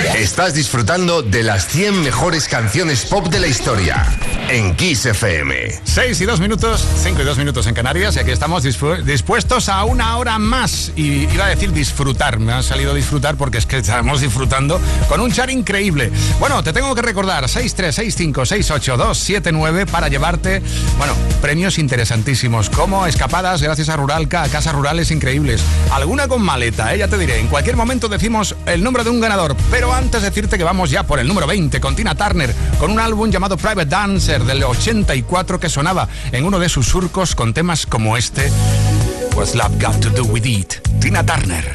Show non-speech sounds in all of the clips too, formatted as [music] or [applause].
Estás disfrutando de las 100 mejores canciones pop de la historia en Kiss FM. 6 y 2 minutos, 5 y 2 minutos en Canarias y aquí estamos dispuestos a una hora más. Y iba a decir disfrutar, me ha salido disfrutar porque es que estamos disfrutando con un char increíble. Bueno, te tengo que recordar 636568279 para llevarte, bueno, premios interesantísimos como escapadas gracias a Ruralca a casas rurales increíbles. Alguna con maleta, ¿eh? ya te diré. En cualquier momento decimos el nombre de un ganador, pero antes decirte que vamos ya por el número 20 con Tina Turner, con un álbum llamado Private Dancer del 84 que sonaba en uno de sus surcos con temas como este. What's Love Got to Do With It? Tina Turner.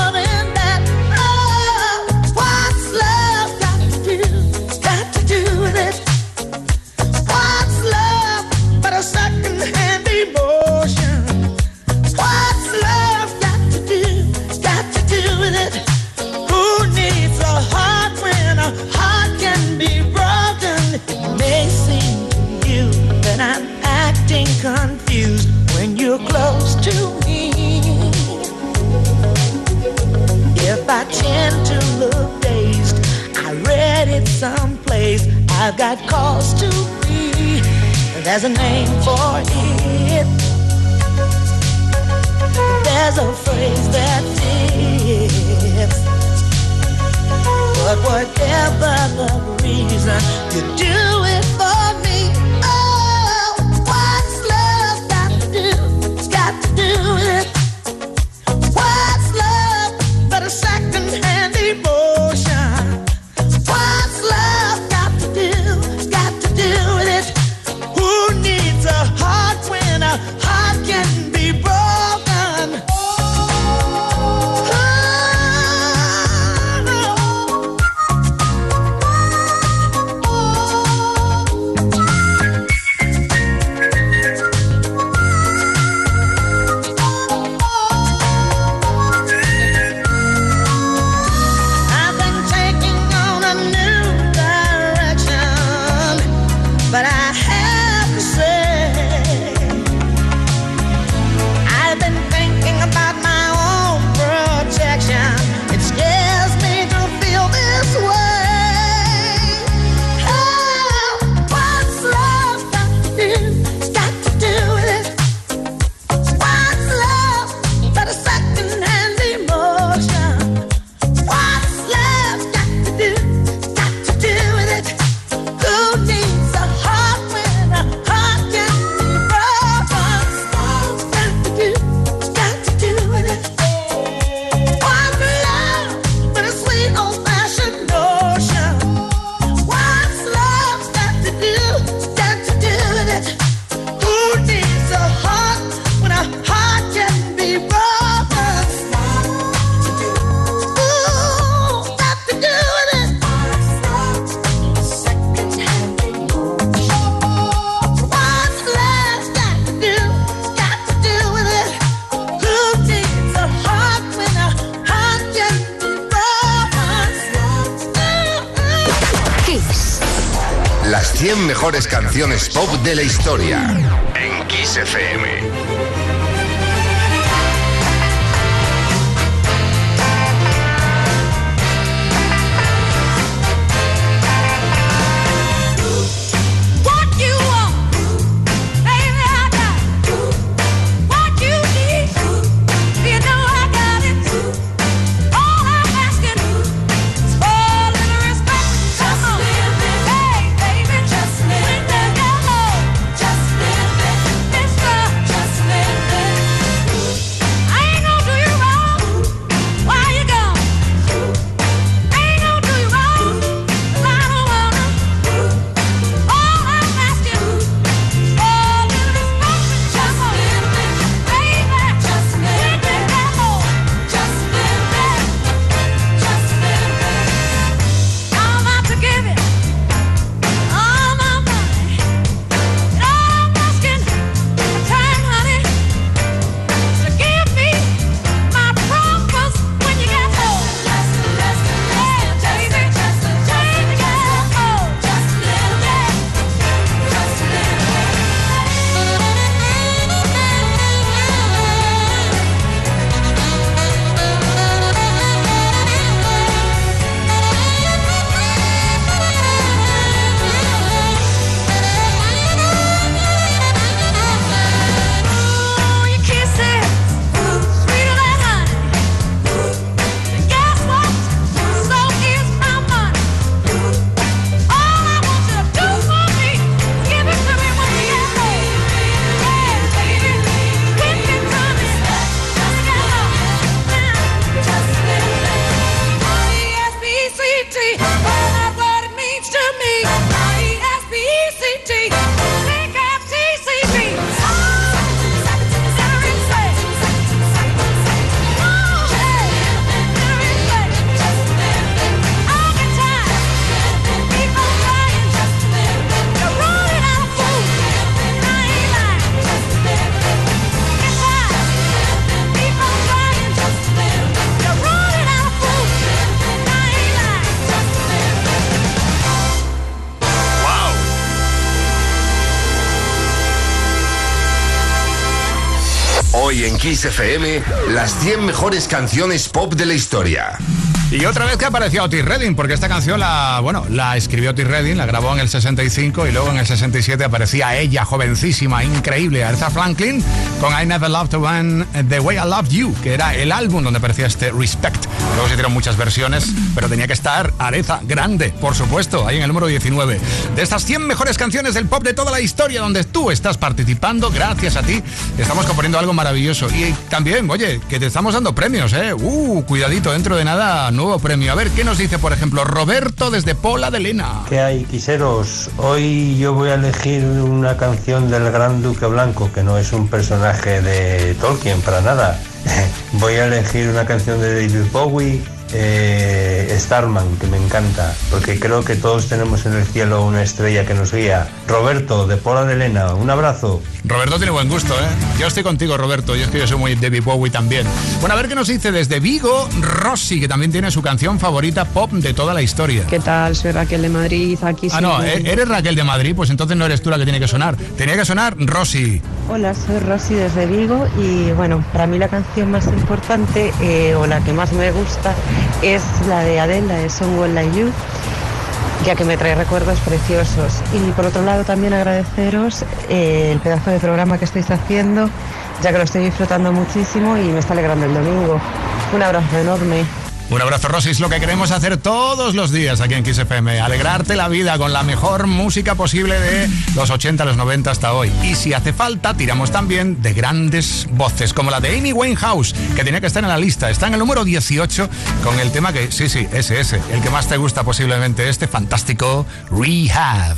Kiss FM, las 100 mejores canciones pop de la historia. Y otra vez que apareció Otis Redding, porque esta canción la, bueno, la escribió Otis Redding, la grabó en el 65 y luego en el 67 aparecía ella, jovencísima, increíble, Aretha Franklin, con I Never Loved One The Way I Loved You, que era el álbum donde aparecía este Respect. Luego se hicieron muchas versiones, pero tenía que estar Aretha grande, por supuesto, ahí en el número 19. De estas 100 mejores canciones del pop de toda la historia, donde tú estás participando, gracias a ti, estamos componiendo algo maravilloso. Y también, oye, que te estamos dando premios, ¿eh? Uh, cuidadito, dentro de nada nuevo premio. A ver, ¿qué nos dice, por ejemplo, Roberto desde Pola de Lena? ¿Qué hay, quiseros? Hoy yo voy a elegir una canción del Gran Duque Blanco, que no es un personaje de Tolkien para nada. [laughs] voy a elegir una canción de David Bowie, eh, Starman, que me encanta, porque creo que todos tenemos en el cielo una estrella que nos guía. Roberto, de Pola de Lena, un abrazo. Roberto tiene buen gusto, ¿eh? Yo estoy contigo, Roberto. Y es que yo soy muy David Bowie también. Bueno, a ver qué nos dice desde Vigo, Rossi, que también tiene su canción favorita pop de toda la historia. ¿Qué tal? Soy Raquel de Madrid, aquí Ah, no, soy- ¿e- ¿eres Raquel de Madrid? Pues entonces no eres tú la que tiene que sonar. Tenía que sonar Rossi. Hola, soy Rosy desde Vigo y bueno, para mí la canción más importante eh, o la que más me gusta es la de Adele, la de Someone Like You, ya que me trae recuerdos preciosos. Y por otro lado también agradeceros eh, el pedazo de programa que estáis haciendo, ya que lo estoy disfrutando muchísimo y me está alegrando el domingo. Un abrazo enorme. Un abrazo, Rosy. Es lo que queremos hacer todos los días aquí en XFM. Alegrarte la vida con la mejor música posible de los 80, los 90 hasta hoy. Y si hace falta, tiramos también de grandes voces, como la de Amy Winehouse, que tenía que estar en la lista. Está en el número 18 con el tema que, sí, sí, ese, ese, el que más te gusta posiblemente, este fantástico Rehab.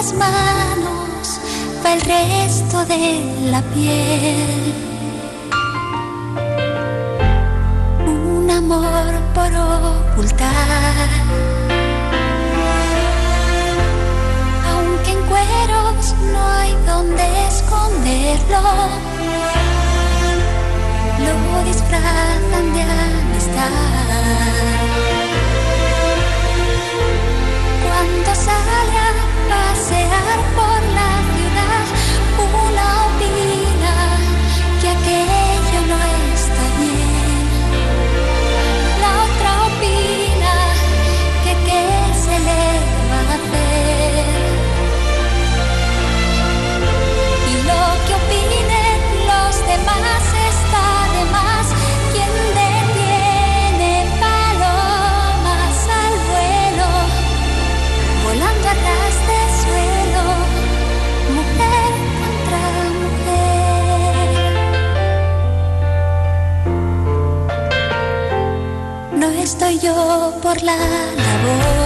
las manos va el resto de la piel. Un amor por ocultar. Aunque en cueros no hay donde esconderlo, lo disfrazan de amistad. Cuando sale pasear por yo por la labor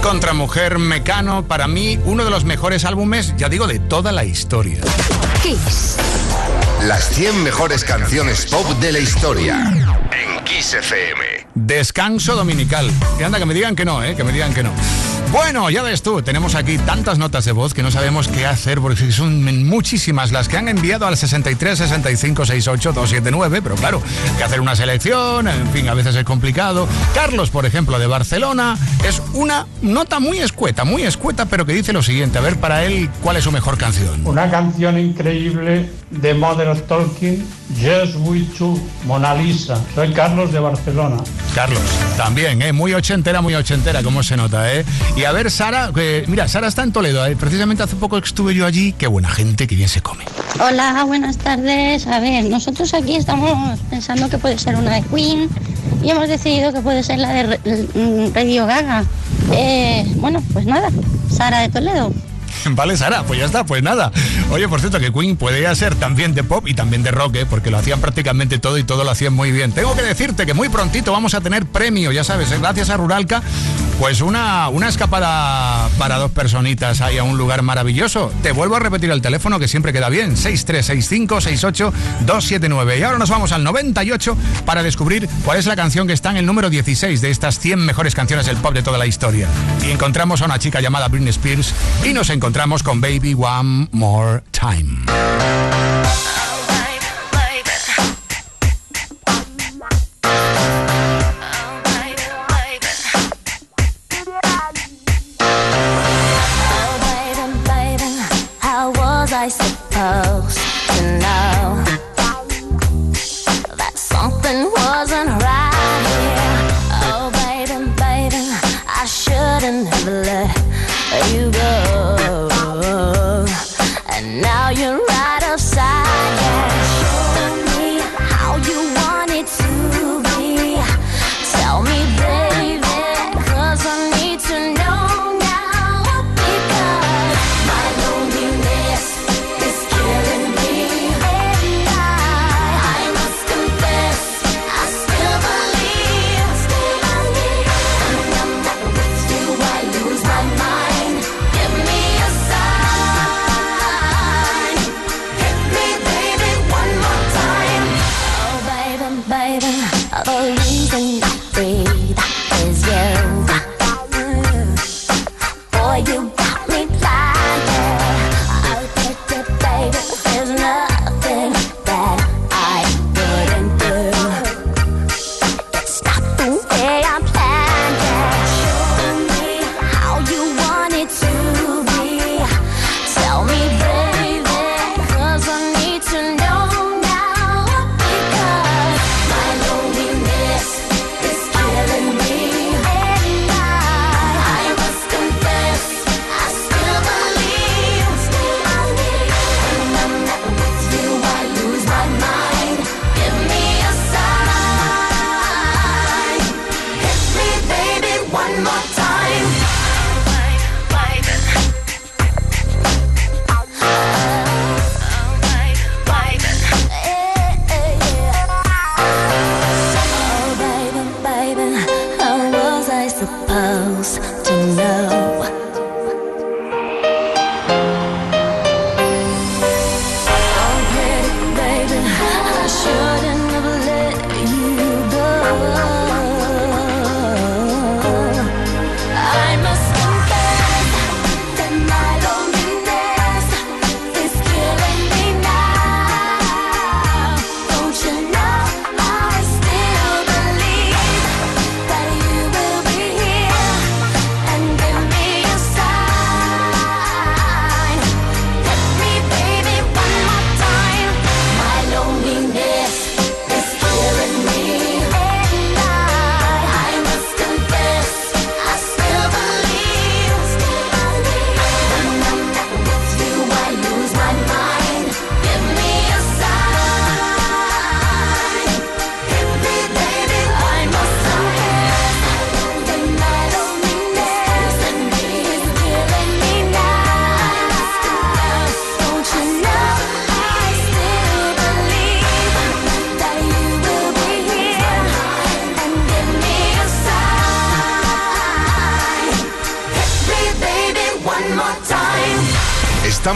mujer. Contra mujer, Mecano, para mí uno de los mejores álbumes, ya digo, de toda la historia. Kiss. Las 100 mejores canciones pop de la historia. En Kiss FM. Descanso dominical. Que anda, que me digan que no, ¿eh? Que me digan que no. Bueno, ya ves tú, tenemos aquí tantas notas de voz que no sabemos qué hacer porque son muchísimas las que han enviado al 63 65 68 279, pero claro, hay que hacer una selección, en fin, a veces es complicado. Carlos, por ejemplo, de Barcelona, es una nota muy escueta, muy escueta, pero que dice lo siguiente, a ver para él cuál es su mejor canción. Una canción increíble de Mother of Talking, Just With You, Mona Lisa. Soy Carlos de Barcelona. Carlos, también, ¿eh? muy ochentera, muy ochentera, como se nota. ¿eh? Y a ver, Sara, que- mira, Sara está en Toledo, ¿eh? precisamente hace poco estuve yo allí, qué buena gente, qué bien se come. Hola, buenas tardes. A ver, nosotros aquí estamos pensando que puede ser una de Queen y hemos decidido que puede ser la de mm, Radio Gaga. Eh, bueno, pues nada, Sara de Toledo. [laughs] Vale, Sara, pues ya está, pues nada. Oye, por cierto, que Queen podía ser también de pop y también de rock, ¿eh? porque lo hacían prácticamente todo y todo lo hacían muy bien. Tengo que decirte que muy prontito vamos a tener premio, ya sabes, ¿eh? gracias a Ruralca, pues una, una escapada para dos personitas ahí a un lugar maravilloso. Te vuelvo a repetir el teléfono que siempre queda bien, 6365-68-279. Y ahora nos vamos al 98 para descubrir cuál es la canción que está en el número 16 de estas 100 mejores canciones del pop de toda la historia. Y encontramos a una chica llamada Britney Spears y nos encontramos con Baby One More Time.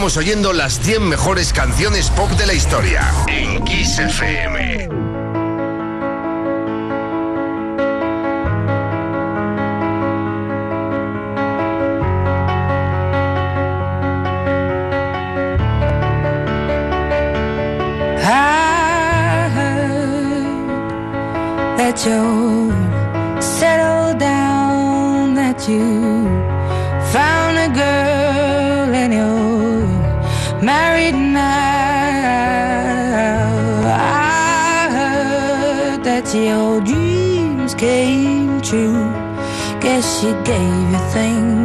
Estamos oyendo las 100 mejores canciones pop de la historia en Kiss FM. you gave your things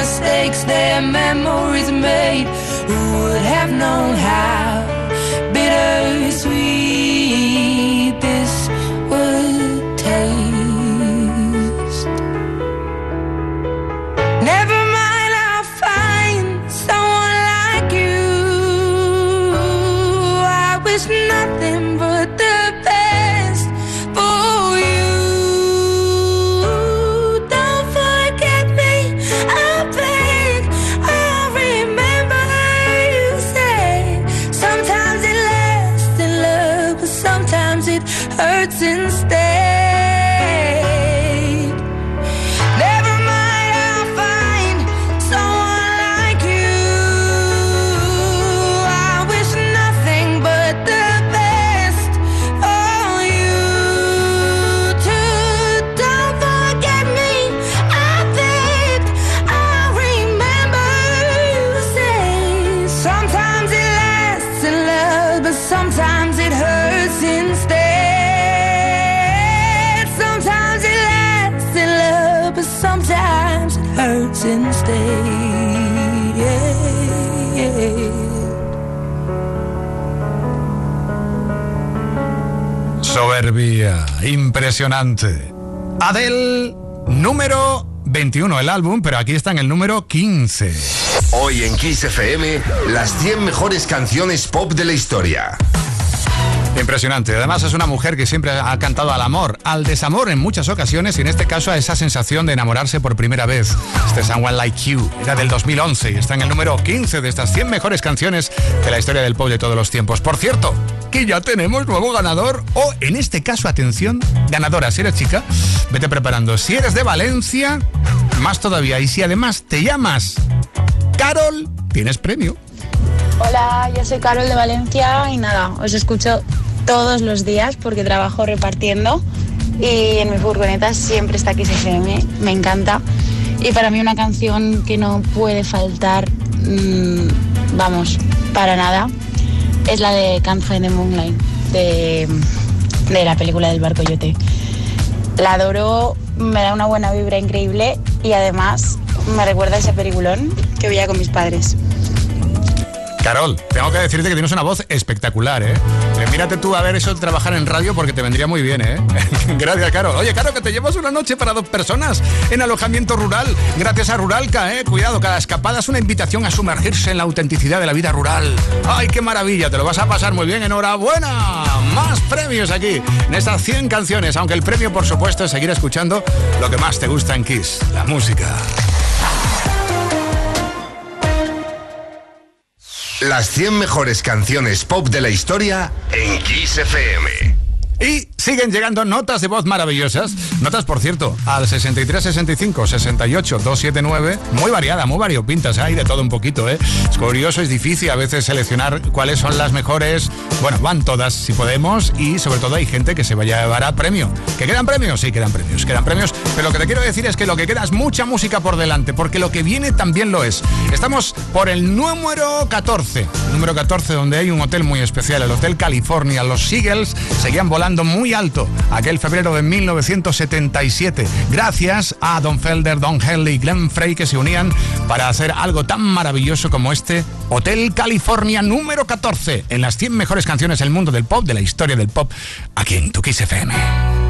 Mistakes, their memories made. Instead. Yeah. Soberbia, impresionante. Adele, número 21 el álbum, pero aquí está en el número 15. Hoy en Kiss FM, las 100 mejores canciones pop de la historia. Impresionante. Además es una mujer que siempre ha cantado al amor, al desamor en muchas ocasiones y en este caso a esa sensación de enamorarse por primera vez. Este Someone Like You era del 2011 y está en el número 15 de estas 100 mejores canciones de la historia del pop de todos los tiempos. Por cierto, que ya tenemos nuevo ganador o en este caso, atención, ganadora. Si eres chica, vete preparando. Si eres de Valencia, más todavía. Y si además te llamas Carol, tienes premio. Hola, yo soy Carol de Valencia y nada, os escucho todos los días porque trabajo repartiendo y en mi furgoneta siempre está Kiss FM, me encanta. Y para mí una canción que no puede faltar, mm, vamos, para nada, es la de Can't Find the Moonlight. de, de la película del barco yote. La adoro, me da una buena vibra increíble y además me recuerda a ese peliculón que veía con mis padres. Carol, tengo que decirte que tienes una voz espectacular, ¿eh? Eh, Mírate tú a ver eso de trabajar en radio porque te vendría muy bien, ¿eh? [laughs] Gracias, Carol. Oye, Carol, que te llevas una noche para dos personas en alojamiento rural. Gracias a Ruralca, ¿eh? Cuidado, cada escapada es una invitación a sumergirse en la autenticidad de la vida rural. ¡Ay, qué maravilla! Te lo vas a pasar muy bien. ¡Enhorabuena! Más premios aquí en estas 100 canciones, aunque el premio, por supuesto, es seguir escuchando lo que más te gusta en Kiss, la música. Las 100 mejores canciones pop de la historia en Kiss FM. Y siguen llegando notas de voz maravillosas. Notas, por cierto, al 63 65 68 279. Muy variada, muy variopintas. Hay de todo un poquito, ¿eh? Es curioso, es difícil a veces seleccionar cuáles son las mejores. Bueno, van todas si podemos. Y sobre todo hay gente que se vaya a llevar a premio. ¿Que quedan premios? Sí, quedan premios. Quedan premios. Pero lo que te quiero decir es que lo que queda es mucha música por delante. Porque lo que viene también lo es. Estamos por el número 14. Número 14, donde hay un hotel muy especial, el Hotel California. Los Seagulls seguían volando muy alto aquel febrero de 1977, gracias a Don Felder, Don Henley y Glenn Frey que se unían para hacer algo tan maravilloso como este Hotel California número 14 en las 100 mejores canciones del mundo del pop, de la historia del pop, aquí en Tu Kiss FM.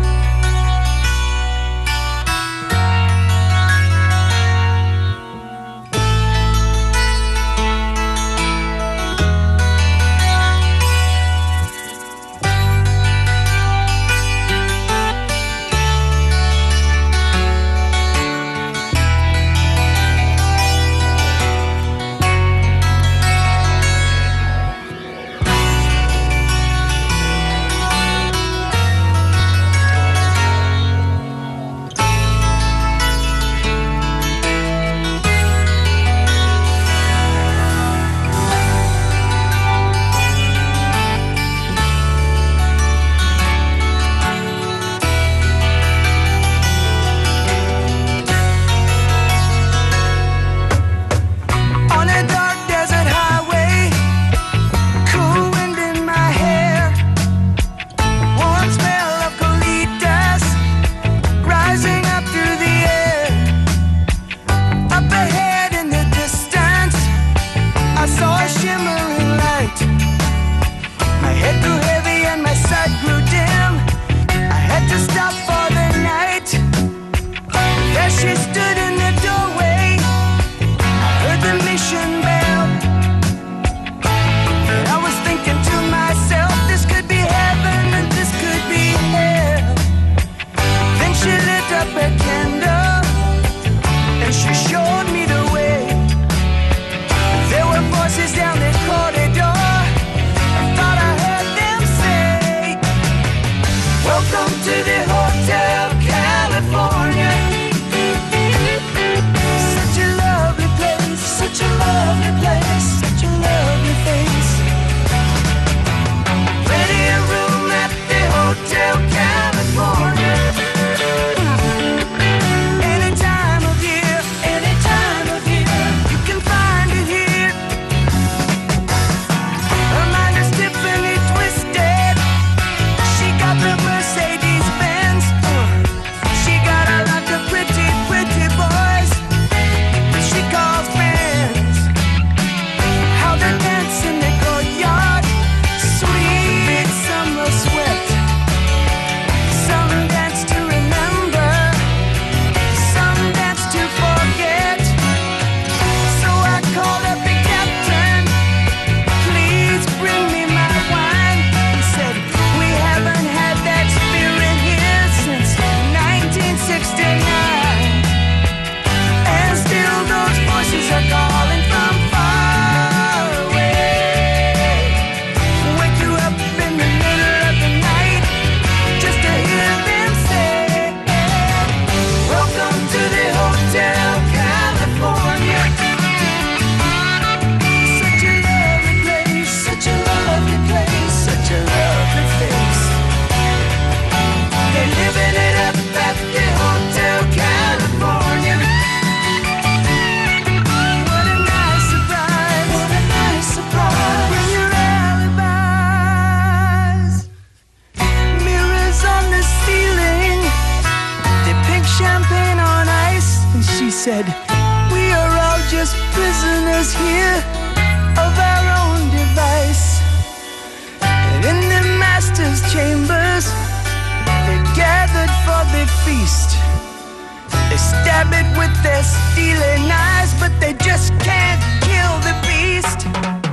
rabbit with their stealing eyes, but they just can't kill the beast.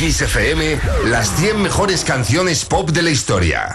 Kiss FM, las 100 mejores canciones pop de la historia.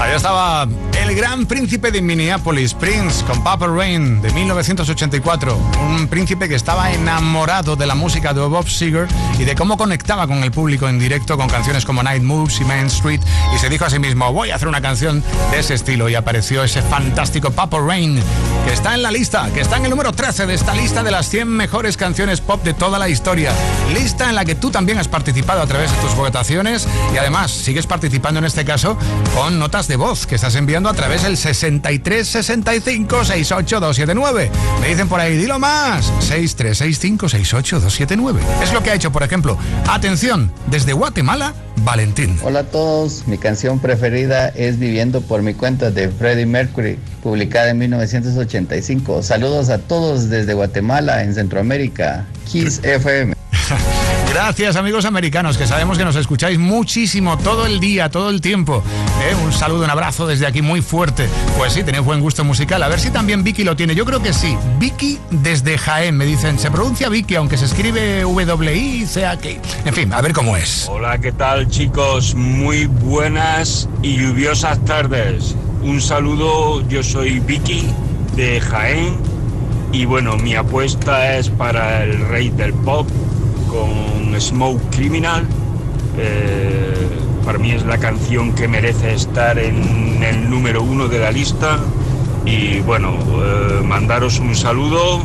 Ahí estaba el gran príncipe de Minneapolis, Prince, con Papa Rain de 1984. Un príncipe que estaba enamorado de la música de Bob Seger y de cómo conectaba con el público en directo con canciones como Night Moves y Main Street. Y se dijo a sí mismo, voy a hacer una canción de ese estilo. Y apareció ese fantástico Papa Rain, que está en la lista, que está en el número 13 de esta lista de las 100 mejores canciones pop de toda la historia. Lista en la que tú también has participado a través de tus votaciones y además sigues participando en este caso con notas de voz que estás enviando a través del 63 65 68 279. Me dicen por ahí, dilo más. 6365 68 279. Es lo que ha hecho, por ejemplo. Atención, desde Guatemala, Valentín. Hola a todos, mi canción preferida es Viviendo por mi cuenta de Freddie Mercury, publicada en 1985. Saludos a todos desde Guatemala, en Centroamérica. Kiss FM. [laughs] Gracias amigos americanos, que sabemos que nos escucháis muchísimo todo el día, todo el tiempo. ¿eh? Un saludo, un abrazo desde aquí muy fuerte. Pues sí, tenéis buen gusto musical. A ver si también Vicky lo tiene. Yo creo que sí. Vicky desde Jaén, me dicen. Se pronuncia Vicky, aunque se escribe W-I-C-A-K. En fin, a ver cómo es. Hola, ¿qué tal chicos? Muy buenas y lluviosas tardes. Un saludo, yo soy Vicky de Jaén y bueno, mi apuesta es para el rey del pop con Smoke Criminal. Eh, para mí es la canción que merece estar en el número uno de la lista. Y bueno, eh, mandaros un saludo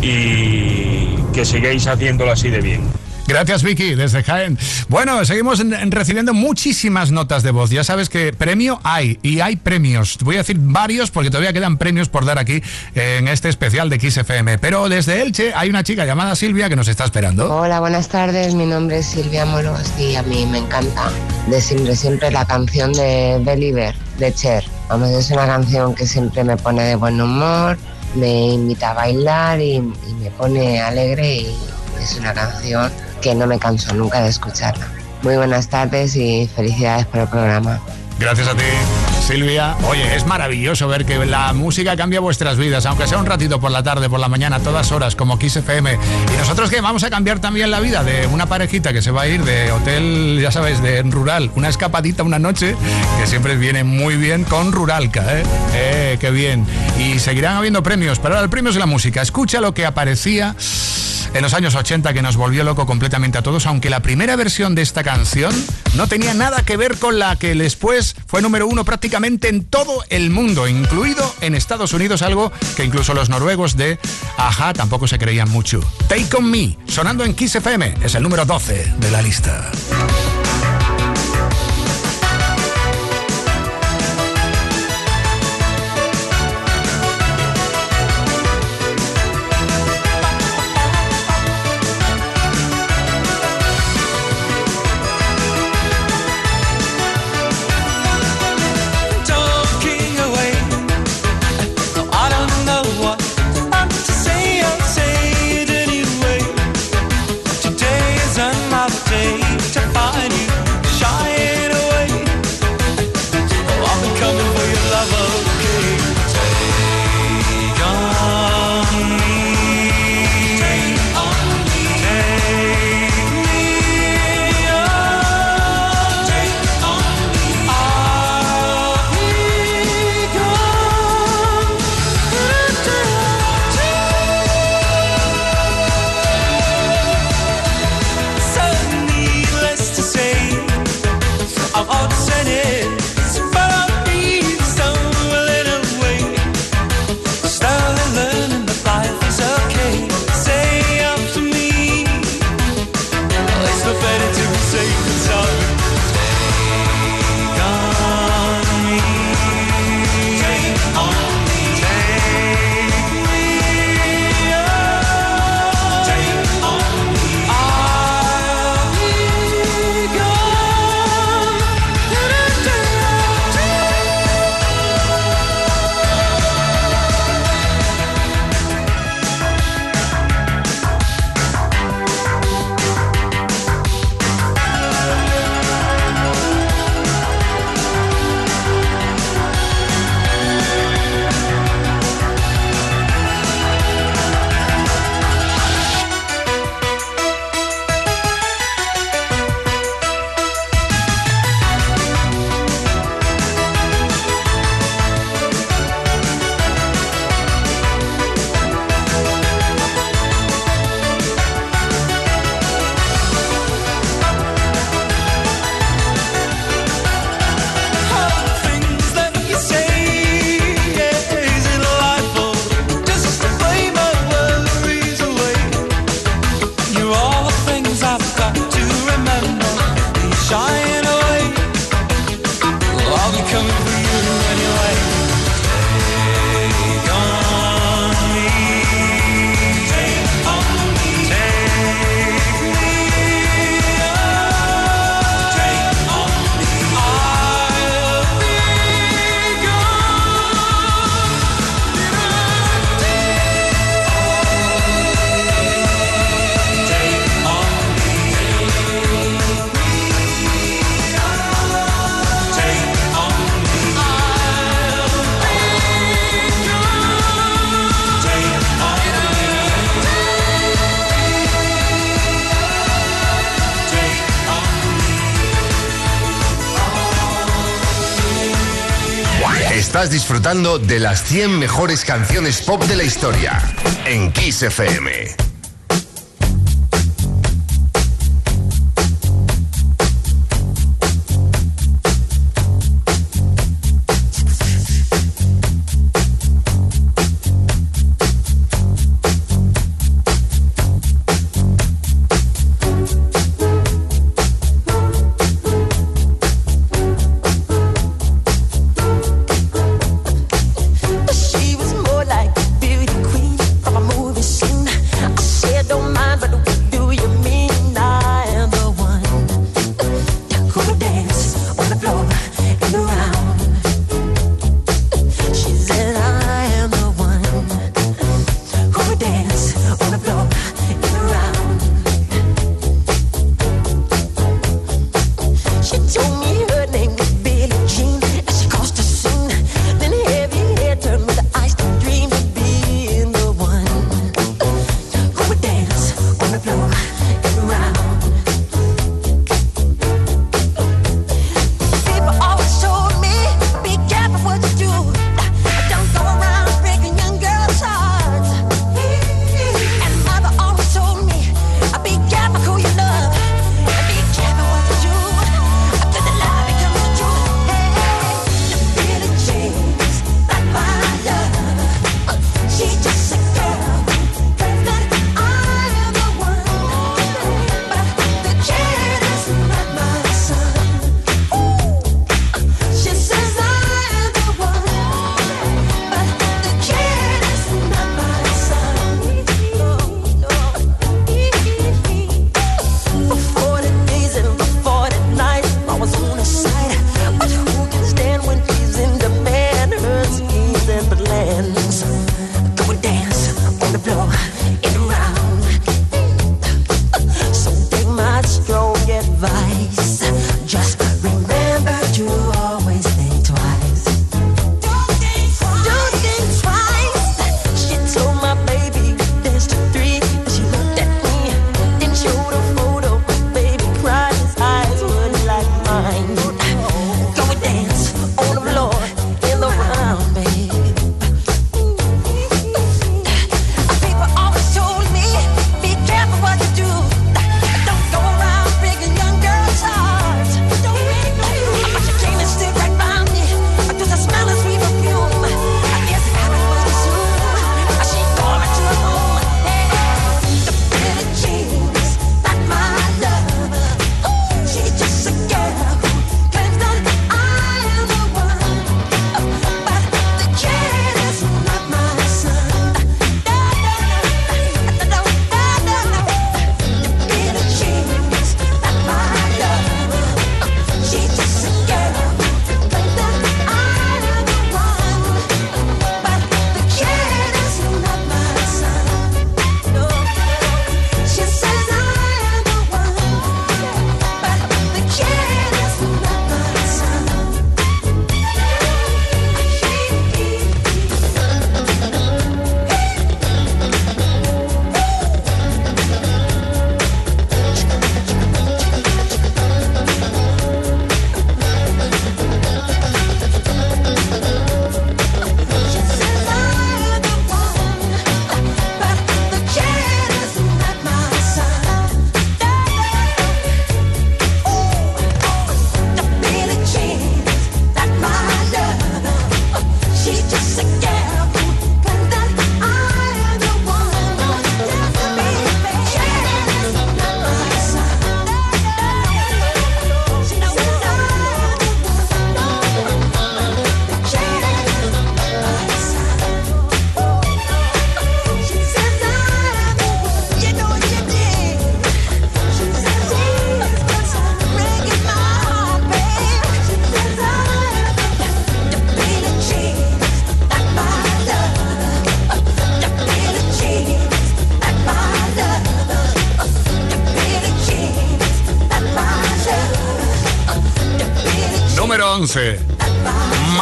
y que sigáis haciéndolo así de bien. Gracias Vicky, desde Jaén. Bueno, seguimos en- en recibiendo muchísimas notas de voz. Ya sabes que premio hay y hay premios. Voy a decir varios porque todavía quedan premios por dar aquí en este especial de Kiss FM. Pero desde Elche hay una chica llamada Silvia que nos está esperando. Hola, buenas tardes. Mi nombre es Silvia Moros y a mí me encanta de siempre, siempre la canción de Believer de Cher. Vamos, es una canción que siempre me pone de buen humor, me invita a bailar y, y me pone alegre y es una canción que no me canso nunca de escucharla. Muy buenas tardes y felicidades por el programa. Gracias a ti, Silvia. Oye, es maravilloso ver que la música cambia vuestras vidas, aunque sea un ratito por la tarde, por la mañana, a todas horas, como Kiss FM. Y nosotros que vamos a cambiar también la vida de una parejita que se va a ir de hotel, ya sabes, de rural, una escapadita una noche, que siempre viene muy bien con Ruralca, ¿eh? Eh, qué bien. Y seguirán habiendo premios, pero ahora el premio es la música. Escucha lo que aparecía en los años 80 que nos volvió loco completamente a todos, aunque la primera versión de esta canción no tenía nada que ver con la que después fue número uno prácticamente en todo el mundo, incluido en Estados Unidos, algo que incluso los noruegos de Aja tampoco se creían mucho. Take On Me, sonando en Kiss FM, es el número 12 de la lista. Estás disfrutando de las 100 mejores canciones pop de la historia en Kiss FM.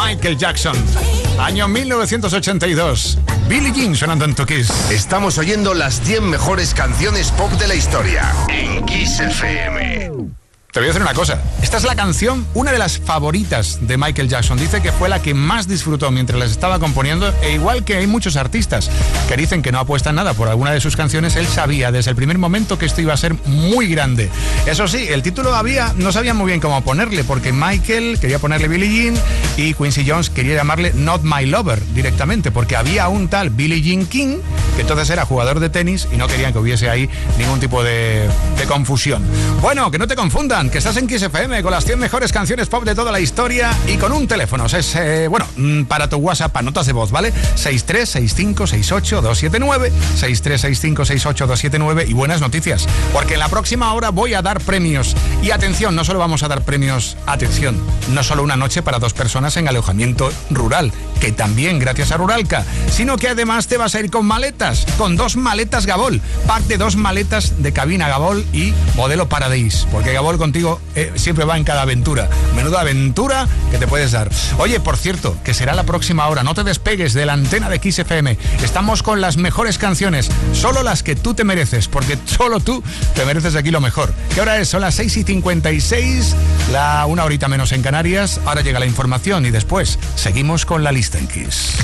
Michael Jackson. Año 1982. Billie Jean sonando en tu Kiss. Estamos oyendo las 10 mejores canciones pop de la historia en Kiss FM. Te voy a decir una cosa. Esta es la canción, una de las favoritas de Michael Jackson. Dice que fue la que más disfrutó mientras las estaba componiendo. E igual que hay muchos artistas que dicen que no apuestan nada por alguna de sus canciones, él sabía desde el primer momento que esto iba a ser muy grande. Eso sí, el título había, no sabía muy bien cómo ponerle, porque Michael quería ponerle Billie Jean y Quincy Jones quería llamarle Not My Lover directamente, porque había un tal Billie Jean King, que entonces era jugador de tenis y no querían que hubiese ahí ningún tipo de, de confusión. Bueno, que no te que estás en Kiss con las 100 mejores canciones pop de toda la historia y con un teléfono. Es, eh, bueno, mm, para tu WhatsApp, para notas de voz, ¿vale? 636568279, 636568279 y buenas noticias, porque en la próxima hora voy a dar premios. Y atención, no solo vamos a dar premios, atención, no solo una noche para dos personas en alojamiento rural, que también gracias a Ruralca, sino que además te vas a ir con maletas, con dos maletas Gabol, pack de dos maletas de cabina Gabol y modelo Paradise, porque Gabol contigo eh, siempre va en cada aventura. Menuda aventura que te puedes dar. Oye, por cierto, que será la próxima hora, no te despegues de la antena de Kiss FM. Estamos con las mejores canciones, solo las que tú te mereces, porque solo tú te mereces aquí lo mejor. ¿Qué hora es? Son las 6 y 56, la una horita menos en Canarias. Ahora llega la información y después seguimos con la lista en Kiss.